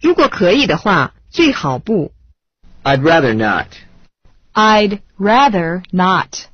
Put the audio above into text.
如果可以的话，最好不。I'd rather not. I'd rather not.